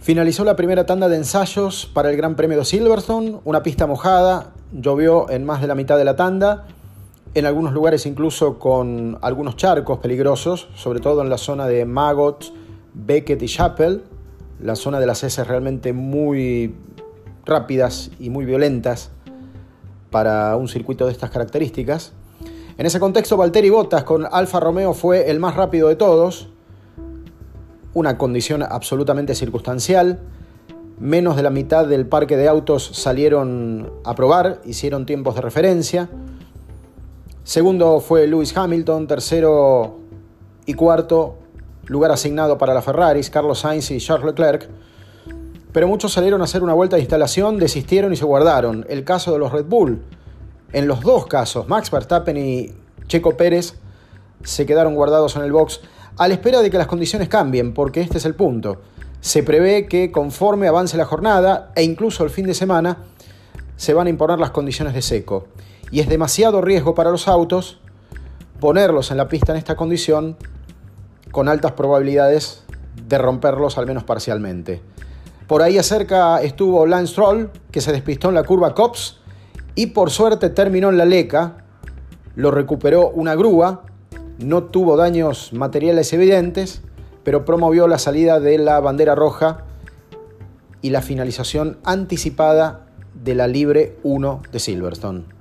Finalizó la primera tanda de ensayos para el Gran Premio de Silverstone, una pista mojada, llovió en más de la mitad de la tanda, en algunos lugares incluso con algunos charcos peligrosos, sobre todo en la zona de Maggot, Beckett y Chapel, la zona de las S realmente muy rápidas y muy violentas para un circuito de estas características. En ese contexto, Valtteri Bottas con Alfa Romeo fue el más rápido de todos, una condición absolutamente circunstancial. Menos de la mitad del parque de autos salieron a probar, hicieron tiempos de referencia. Segundo fue Lewis Hamilton, tercero y cuarto lugar asignado para la Ferraris, Carlos Sainz y Charles Leclerc. Pero muchos salieron a hacer una vuelta de instalación, desistieron y se guardaron. El caso de los Red Bull. En los dos casos, Max Verstappen y Checo Pérez se quedaron guardados en el box a la espera de que las condiciones cambien, porque este es el punto. Se prevé que conforme avance la jornada e incluso el fin de semana, se van a imponer las condiciones de seco. Y es demasiado riesgo para los autos ponerlos en la pista en esta condición con altas probabilidades de romperlos al menos parcialmente. Por ahí acerca estuvo Lance Stroll, que se despistó en la curva Cops y por suerte terminó en la leca. Lo recuperó una grúa no tuvo daños materiales evidentes, pero promovió la salida de la bandera roja y la finalización anticipada de la Libre 1 de Silverstone.